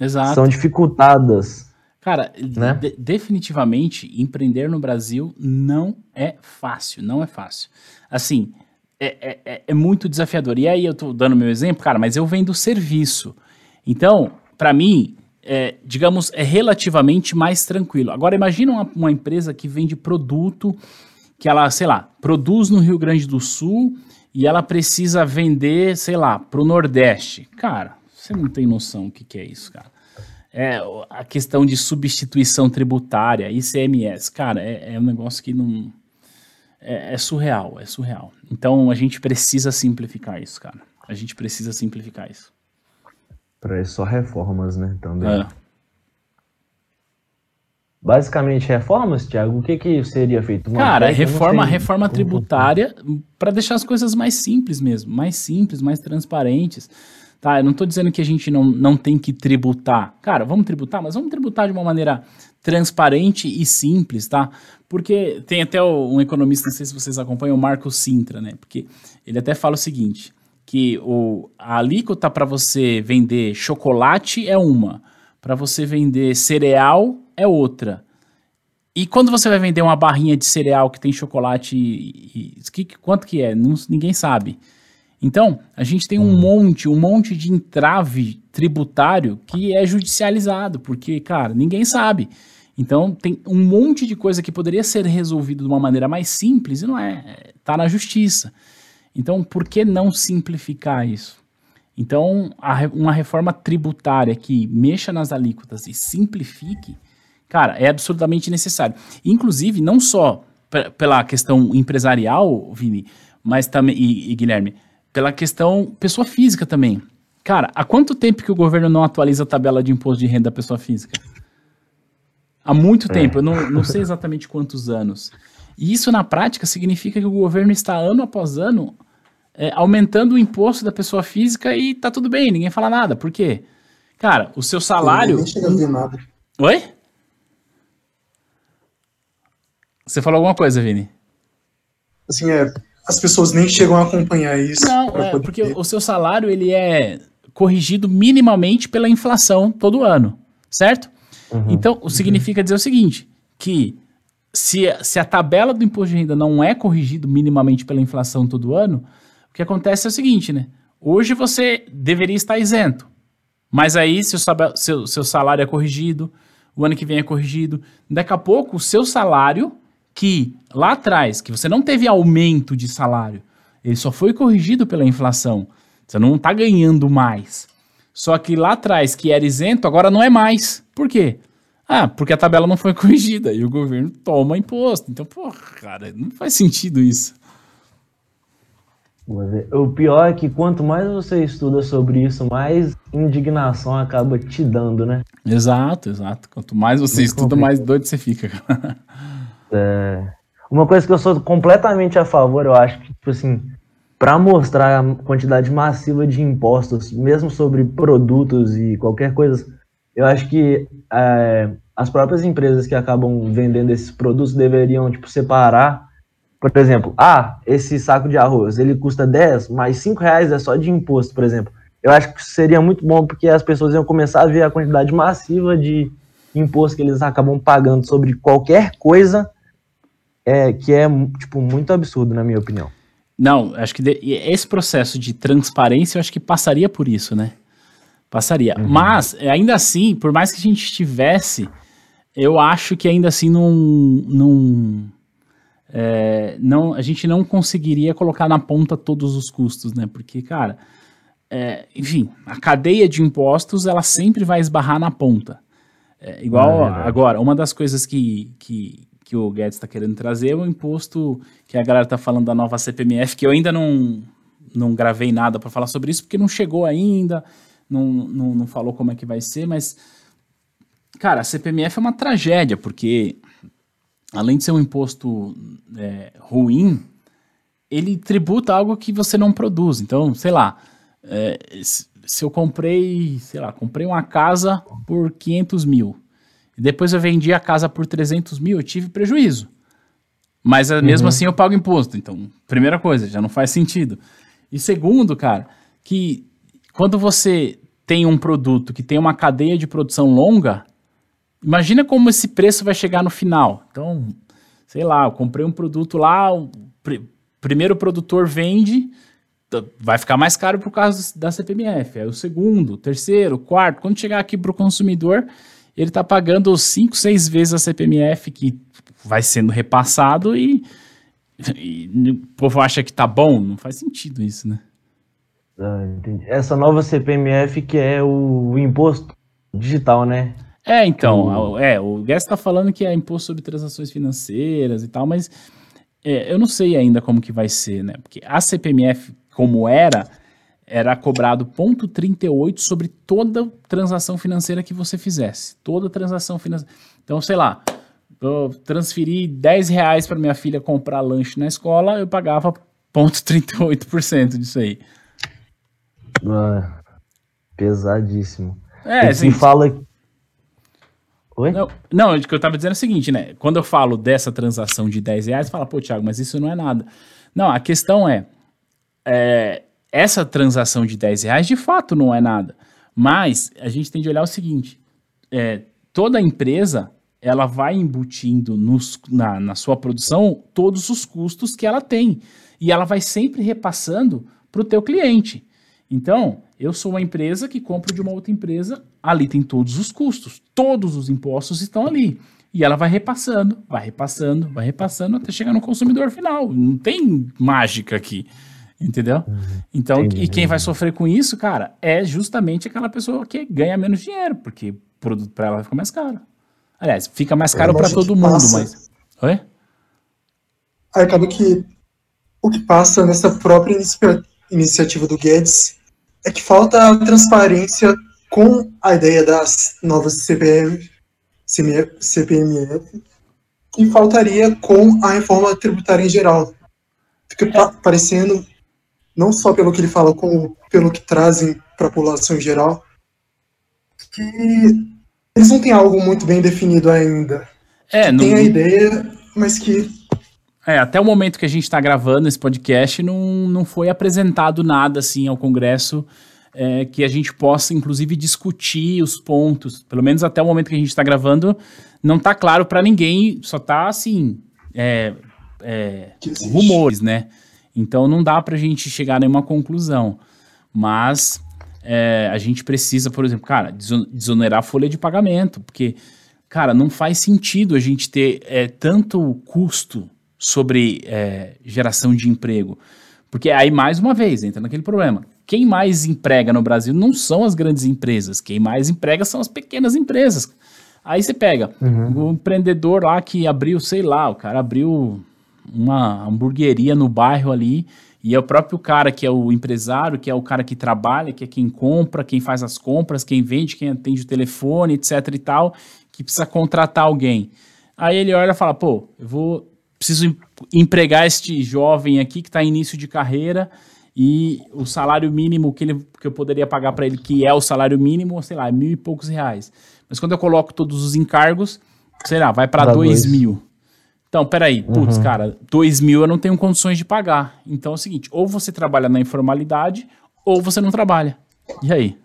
Exato. são dificultadas. Cara, né? de definitivamente empreender no Brasil não é fácil, não é fácil. Assim, é, é, é, é muito desafiador. E aí eu tô dando meu exemplo, cara, mas eu vendo serviço. Então, para mim, é, digamos, é relativamente mais tranquilo. Agora, imagina uma, uma, empresa que vende produto que ela, sei lá, produz no Rio Grande do Sul e ela precisa vender, sei lá, para o Nordeste. Cara, você não tem noção o que, que é isso, cara. É, a questão de substituição tributária, ICMS, cara, é, é um negócio que não é, é, surreal, é surreal. Então a gente precisa simplificar isso, cara. A gente precisa simplificar isso. Para isso só reformas, né? Também. É. Basicamente reformas, Thiago. O que que seria feito? Uma cara, reforma, reforma tributária para deixar as coisas mais simples mesmo, mais simples, mais transparentes. Tá, eu não estou dizendo que a gente não, não tem que tributar. Cara, vamos tributar, mas vamos tributar de uma maneira transparente e simples, tá? Porque tem até um economista, não sei se vocês acompanham, o Marco Sintra, né? Porque ele até fala o seguinte, que o, a alíquota para você vender chocolate é uma, para você vender cereal é outra. E quando você vai vender uma barrinha de cereal que tem chocolate, e, e, que, quanto que é? Não, ninguém sabe. Então, a gente tem um hum. monte, um monte de entrave tributário que é judicializado, porque, cara, ninguém sabe. Então tem um monte de coisa que poderia ser resolvido de uma maneira mais simples e não é. Está na justiça. Então por que não simplificar isso? Então a, uma reforma tributária que mexa nas alíquotas e simplifique, cara, é absolutamente necessário. Inclusive, não só pela questão empresarial, Vini, mas também, e, e Guilherme, pela questão pessoa física também. Cara, há quanto tempo que o governo não atualiza a tabela de imposto de renda da pessoa física? Há muito é. tempo, eu não, não sei exatamente quantos anos. E isso, na prática, significa que o governo está, ano após ano, é, aumentando o imposto da pessoa física e tá tudo bem, ninguém fala nada. Por quê? Cara, o seu salário. Nem chega a ver nada. Oi? Você falou alguma coisa, Vini? Assim, é, as pessoas nem chegam a acompanhar isso. Não, é, porque o seu salário ele é corrigido minimamente pela inflação todo ano, certo? Uhum, então, uhum. significa dizer o seguinte, que se, se a tabela do imposto de renda não é corrigido minimamente pela inflação todo ano, o que acontece é o seguinte, né? Hoje você deveria estar isento, mas aí seu, seu, seu salário é corrigido, o ano que vem é corrigido, daqui a pouco o seu salário que lá atrás, que você não teve aumento de salário, ele só foi corrigido pela inflação. Você não está ganhando mais. Só que lá atrás, que era isento, agora não é mais. Por quê? Ah, porque a tabela não foi corrigida e o governo toma imposto. Então, porra, cara, não faz sentido isso. O pior é que quanto mais você estuda sobre isso, mais indignação acaba te dando, né? Exato, exato. Quanto mais você Muito estuda, complicado. mais doido você fica. É, uma coisa que eu sou completamente a favor, eu acho que, tipo assim, para mostrar a quantidade massiva de impostos, mesmo sobre produtos e qualquer coisa, eu acho que é, as próprias empresas que acabam vendendo esses produtos deveriam, tipo, separar, por exemplo, ah, esse saco de arroz, ele custa 10, mas 5 reais é só de imposto, por exemplo. Eu acho que seria muito bom porque as pessoas iam começar a ver a quantidade massiva de imposto que eles acabam pagando sobre qualquer coisa é, que é tipo, muito absurdo, na minha opinião. Não, acho que de, esse processo de transparência, eu acho que passaria por isso, né? Passaria. Uhum. Mas, ainda assim, por mais que a gente tivesse, eu acho que ainda assim não. não, é, não a gente não conseguiria colocar na ponta todos os custos, né? Porque, cara, é, enfim, a cadeia de impostos ela sempre vai esbarrar na ponta. É, igual é agora, uma das coisas que, que, que o Guedes está querendo trazer é o imposto que a galera está falando da nova CPMF, que eu ainda não, não gravei nada para falar sobre isso, porque não chegou ainda, não, não, não falou como é que vai ser, mas, cara, a CPMF é uma tragédia, porque além de ser um imposto é, ruim, ele tributa algo que você não produz. Então, sei lá, é, se eu comprei, sei lá, comprei uma casa por 500 mil, e depois eu vendi a casa por 300 mil, eu tive prejuízo. Mas eh, mesmo uhum. assim eu pago imposto. Então, primeira coisa, já não faz sentido. E segundo, cara, que quando você tem um produto que tem uma cadeia de produção longa, imagina como esse preço vai chegar no final. Então, sei lá, eu comprei um produto lá, o pr primeiro produtor vende, vai ficar mais caro por causa da CPMF. Aí o segundo, terceiro, quarto, quando chegar aqui para o consumidor, ele está pagando 5, 6 vezes a CPMF que vai sendo repassado e, e, o povo acha que tá bom. Não faz sentido isso, né? Ah, Essa nova CPMF que é o imposto digital, né? É, então, o... é, o Guess está falando que é imposto sobre transações financeiras e tal, mas é, eu não sei ainda como que vai ser, né? Porque a CPMF, como era, era cobrado ponto 38 sobre toda transação financeira que você fizesse. Toda transação financeira. Então, sei lá, eu transferi 10 reais para minha filha comprar lanche na escola, eu pagava ponto 38% disso aí. Ah, pesadíssimo. É, assim, fala... Oi? Não, não, o que eu tava dizendo é o seguinte, né? Quando eu falo dessa transação de 10 reais, fala, pô, Thiago, mas isso não é nada. Não, a questão é, é essa transação de 10 reais de fato não é nada. Mas a gente tem de olhar o seguinte: é, toda empresa ela vai embutindo nos, na, na sua produção todos os custos que ela tem. E ela vai sempre repassando para o teu cliente. Então, eu sou uma empresa que compro de uma outra empresa, ali tem todos os custos, todos os impostos estão ali. E ela vai repassando, vai repassando, vai repassando até chegar no consumidor final. Não tem mágica aqui. Entendeu? Uhum. Então, Entendi. e quem vai sofrer com isso, cara, é justamente aquela pessoa que ganha menos dinheiro, porque o produto para ela vai ficar mais caro. Aliás, fica mais caro para todo mundo, passa- mas. Oi? Aí acaba que o que passa nessa própria inicia- iniciativa do Guedes é que falta a transparência com a ideia das novas CPM, CPMF e faltaria com a reforma tributária em geral. Fica pa- parecendo, não só pelo que ele fala, como pelo que trazem para a população em geral, que eles não têm algo muito bem definido ainda. É, não, Tem a ideia, mas que É, até o momento que a gente está gravando esse podcast, não, não foi apresentado nada assim ao Congresso é, que a gente possa, inclusive, discutir os pontos. Pelo menos até o momento que a gente está gravando, não está claro para ninguém, só está assim. é, é, rumores, né? Então não dá pra gente chegar a nenhuma conclusão. Mas é, a gente precisa, por exemplo, cara, deso- desonerar a folha de pagamento, porque, cara, não faz sentido a gente ter é, tanto custo sobre é, geração de emprego. Porque aí, mais uma vez, entra naquele problema. Quem mais emprega no Brasil não são as grandes empresas, quem mais emprega são as pequenas empresas. Aí você pega o empreendedor lá que abriu, sei lá, o cara abriu uma hamburgueria no bairro ali, e é o próprio cara que é o empresário, que é o cara que trabalha, que é quem compra, quem faz as compras, quem vende, quem atende o telefone, etc e tal, que precisa contratar alguém. Aí ele olha e fala, pô, eu vou preciso em- empregar este jovem aqui que está em início de carreira e o salário mínimo que, ele, que eu poderia pagar para ele, que é o salário mínimo, sei lá, é mil e poucos reais. Mas quando eu coloco todos os encargos, sei lá, vai para dois dois. mil. Então, peraí, putz, cara, dois mil eu não tenho condições de pagar. Então é o seguinte, ou você trabalha na informalidade, ou você não trabalha. E aí?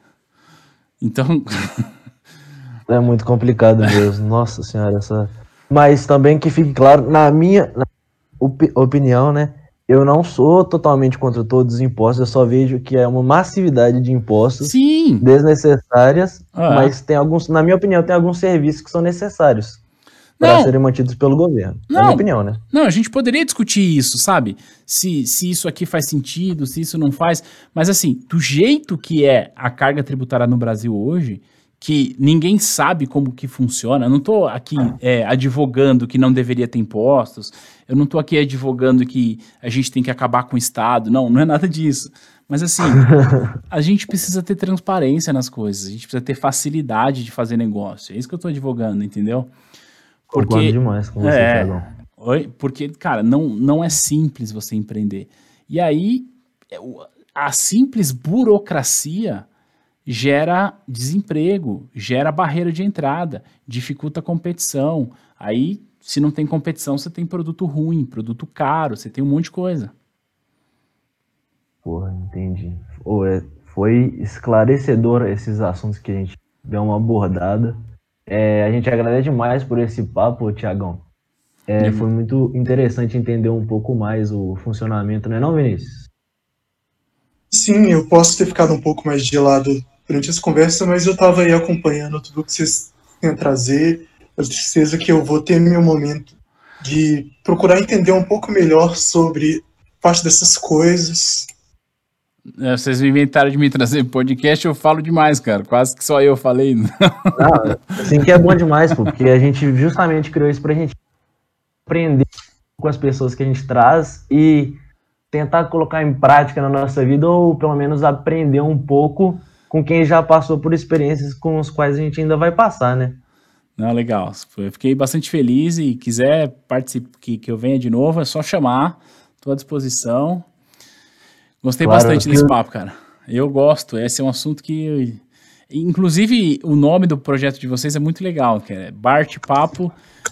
Então, É muito complicado mesmo. Nossa senhora, essa. Mas também que fique claro, na minha opi- opinião, né? Eu não sou totalmente contra todos os impostos, eu só vejo que é uma massividade de impostos sim, desnecessárias, Ah. mas tem alguns, na minha opinião, tem alguns serviços que são necessários para serem mantidos pelo governo. Na Não. minha opinião, né? Não, a gente poderia discutir isso, sabe? Se, se isso aqui faz sentido, se isso não faz. Mas assim, do jeito que é a carga tributária no Brasil hoje, que ninguém sabe como que funciona. Eu não estou aqui é, advogando que não deveria ter impostos. Eu não estou aqui advogando que a gente tem que acabar com o Estado. Não, não é nada disso. Mas assim, a gente precisa ter transparência nas coisas. A gente precisa ter facilidade de fazer negócio. É isso que eu estou advogando, entendeu? Concordo demais com você, É. Thiagão. Porque, cara, não, não é simples você empreender. E aí, é, a simples burocracia gera desemprego, gera barreira de entrada, dificulta a competição. Aí, se não tem competição, você tem produto ruim, produto caro, você tem um monte de coisa. Porra, entendi. É- foi esclarecedor esses assuntos que a gente deu uma abordada. É, a gente agradece demais por esse papo, Tiagão. É, Uhum. foi muito interessante entender um pouco mais o funcionamento, né, não, Vinícius? Sim, eu posso ter ficado um pouco mais gelado durante essa conversa, mas eu estava aí acompanhando tudo que vocês têm a trazer. Eu tenho certeza que eu vou ter meu momento de procurar entender um pouco melhor sobre parte dessas coisas. É, vocês me inventaram de me trazer podcast, eu falo demais, cara. Quase que só eu falei. Ah, assim que é bom demais, pô, porque a gente justamente criou isso pra gente aprender com as pessoas que a gente traz e tentar colocar em prática na nossa vida ou pelo menos aprender um pouco com quem já passou por experiências com os quais a gente ainda vai passar, né? Não, legal. Eu fiquei bastante feliz e quiser participar, que, que eu venha de novo, é só chamar. Estou à disposição. Gostei Claro, bastante desse eu- papo, cara. Eu gosto. Esse é um assunto que. Inclusive, o nome do projeto de vocês é muito legal, que é Bart Papo.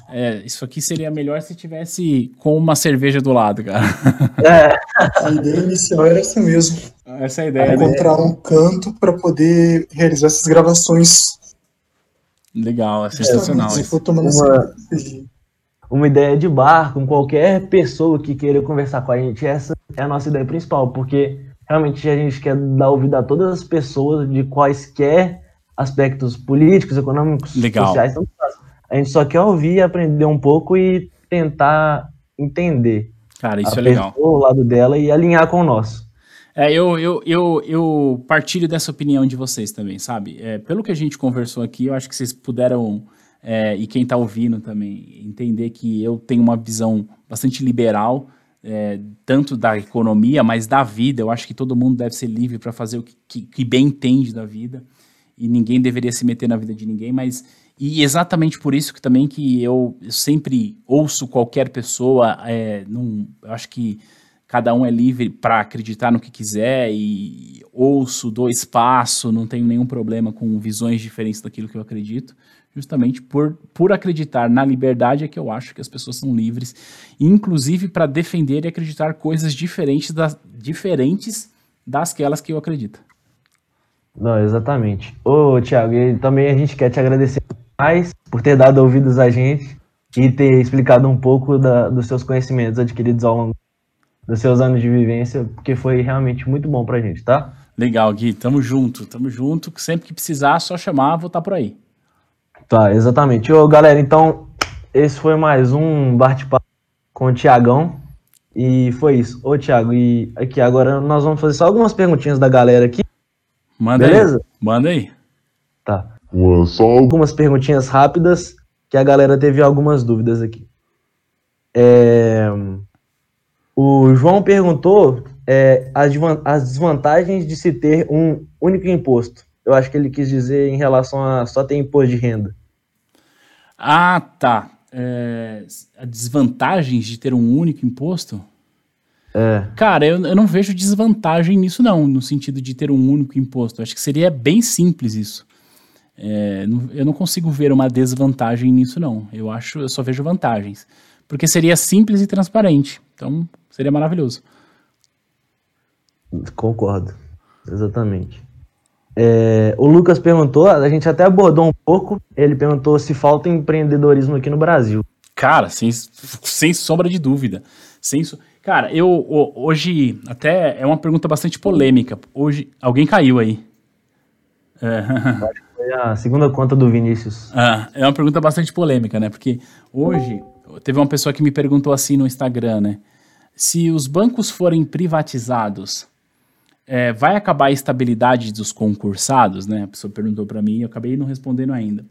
É, isso aqui seria melhor se tivesse com uma cerveja do lado, cara. A ideia inicial era essa mesmo, Essa é a ideia. né? encontrar um canto para poder realizar essas gravações. Legal, é sensacional. Se for tomando Uma-. Uma ideia de bar com qualquer pessoa que queira conversar com a gente, essa é a nossa ideia principal, porque realmente a gente quer dar ouvido a todas as pessoas de quaisquer aspectos políticos, econômicos, Legal. sociais. A gente só quer ouvir, aprender um pouco e tentar entender Cara, isso é legal. o lado dela e alinhar com o nosso. É, eu, eu, eu, eu partilho dessa opinião de vocês também, sabe? É, pelo que a gente conversou aqui, eu acho que vocês puderam, é, e quem tá ouvindo também, entender que eu tenho uma visão bastante liberal, é, tanto da economia, mas da vida. Eu acho que todo mundo deve ser livre para fazer o que, que, que bem entende da vida, e ninguém deveria se meter na vida de ninguém, mas e exatamente por isso que também que eu, eu sempre ouço qualquer pessoa, é, num, eu acho que cada um é livre para acreditar no que quiser e ouço, dou espaço, não tenho nenhum problema com visões diferentes daquilo que eu acredito. Justamente por, por acreditar na liberdade é que eu acho que as pessoas são livres, inclusive para defender e acreditar coisas diferentes das, diferentes das que elas que eu acredito. Não, exatamente. Ô, Thiago, e também a gente quer te agradecer mais por ter dado ouvidos a gente e ter explicado um pouco da, dos seus conhecimentos adquiridos ao longo dos seus anos de vivência, porque foi realmente muito bom pra gente, tá? Legal, Gui. Tamo junto, tamo junto. Sempre que precisar, só chamar, vou estar por aí. Tá, exatamente. Ô, galera, então, esse foi mais um bate-papo com o Tiagão. E foi isso. Ô, Thiago, e aqui agora nós vamos fazer só algumas perguntinhas da galera aqui. Manda Beleza? aí. Manda aí. Tá. Ué, só algumas perguntinhas rápidas que a galera teve algumas dúvidas aqui. É, O João perguntou é, as as desvantagens de se ter um único imposto. Eu acho que ele quis dizer em relação a só ter imposto de renda. Ah, tá. É, as desvantagens de ter um único imposto? É, Cara, eu, eu não vejo desvantagem nisso, não, no sentido de ter um único imposto. Eu acho que seria bem simples isso. É, não- eu não consigo ver uma desvantagem nisso, não. Eu acho, eu só vejo vantagens. Porque seria simples e transparente. Então, seria maravilhoso. concordo. Exatamente. É, o Lucas perguntou, a gente até abordou um pouco, ele perguntou se falta empreendedorismo aqui no Brasil. Cara, sem, sem sombra de dúvida. Sem Cara, eu hoje, até é uma pergunta bastante polêmica. Hoje, alguém caiu aí. É. Foi a segunda conta do Vinícius. Ah, é uma pergunta bastante polêmica, né? Porque hoje teve uma pessoa que me perguntou assim no Instagram, né? Se os bancos forem privatizados, é, vai acabar a estabilidade dos concursados, né? A pessoa perguntou para mim e eu acabei não respondendo ainda.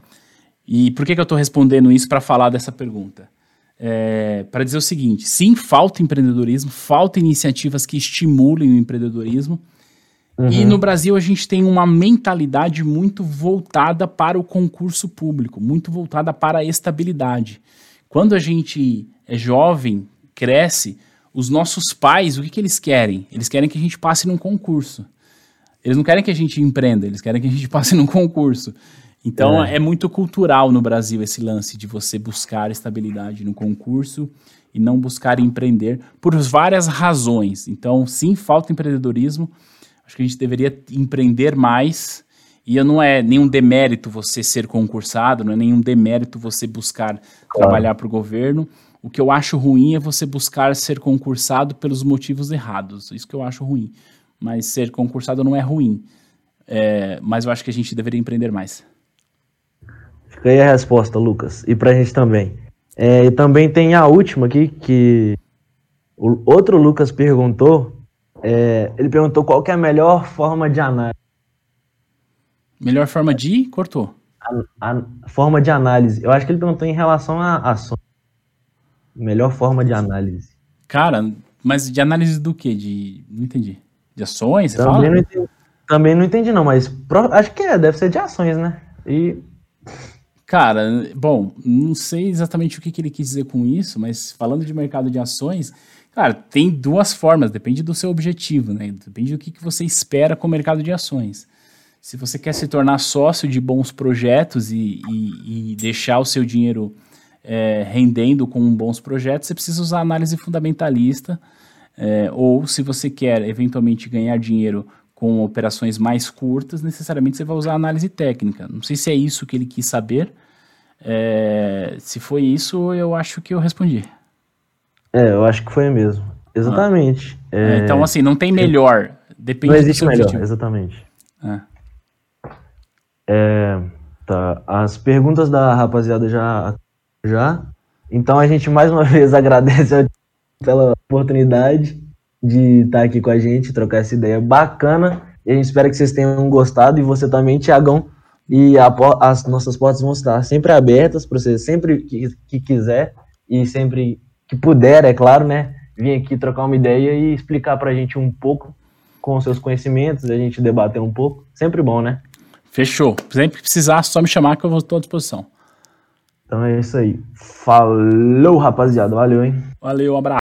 E por que, que eu estou respondendo isso para falar dessa pergunta? É, para dizer o seguinte: sim, falta empreendedorismo, falta iniciativas que estimulem o empreendedorismo. E no Brasil a gente tem uma mentalidade muito voltada para o concurso público, muito voltada para a estabilidade. Quando a gente é jovem, cresce, os nossos pais, o que, que eles querem? Eles querem que a gente passe num concurso. Eles não querem que a gente empreenda, eles querem que a gente passe num concurso. Então é. muito cultural no Brasil esse lance de você buscar estabilidade no concurso e não buscar empreender por várias razões. Então, sim, falta empreendedorismo. Acho que a gente deveria empreender mais. E não é nenhum demérito você ser concursado, não é nenhum demérito você buscar trabalhar para o governo. O que eu acho ruim é você buscar ser concursado pelos motivos errados. Isso que eu acho ruim. Mas ser concursado não é ruim. É, mas eu acho que a gente deveria empreender mais. Fica aí a resposta, Lucas. E pra gente também. É, e também tem a última aqui, que o outro Lucas perguntou. é, ele perguntou qual é a melhor forma de análise. Melhor forma de. Cortou. A, a forma de análise. Eu acho que ele perguntou em relação a ações. Melhor forma de análise. Cara, mas de análise do quê? De. Não entendi. De ações? Você Também fala? não, entendi, também não entendi, não, mas pro- acho que é, deve ser de ações, né? E Cara, bom, não sei exatamente o que, que ele quis dizer com isso, mas falando de mercado de ações, cara, tem duas formas, depende do seu objetivo, né? Depende do que, que você espera com o mercado de ações. Se você quer se tornar sócio de bons projetos e, e- e deixar o seu dinheiro é, rendendo com bons projetos, você precisa usar análise fundamentalista. é, ou se você quer eventualmente ganhar dinheiro com operações mais curtas, necessariamente você vai usar análise técnica. Não sei se é isso que ele quis saber. É, se foi isso, eu acho que eu respondi. é, eu acho que foi mesmo. Exatamente. É, É, então, assim, não tem melhor. Depende não existe melhor, objetivo. exatamente. É. É, Tá, as perguntas da rapaziada já já. Então a gente mais uma vez agradece ao pela oportunidade de estar aqui com a gente, trocar essa ideia bacana. E a gente espera que vocês tenham gostado e você também, Tiagão. E a, as nossas portas vão estar sempre abertas para você sempre que, que quiser e sempre que puder, é claro, né? Vir aqui trocar uma ideia e explicar para a gente um pouco com seus conhecimentos, a gente debater um pouco. Sempre bom, né? Fechou. Sempre precisar, só me chamar que eu estar à disposição. Então é isso aí. Falou, rapaziada. Valeu, hein? Valeu, um abraço.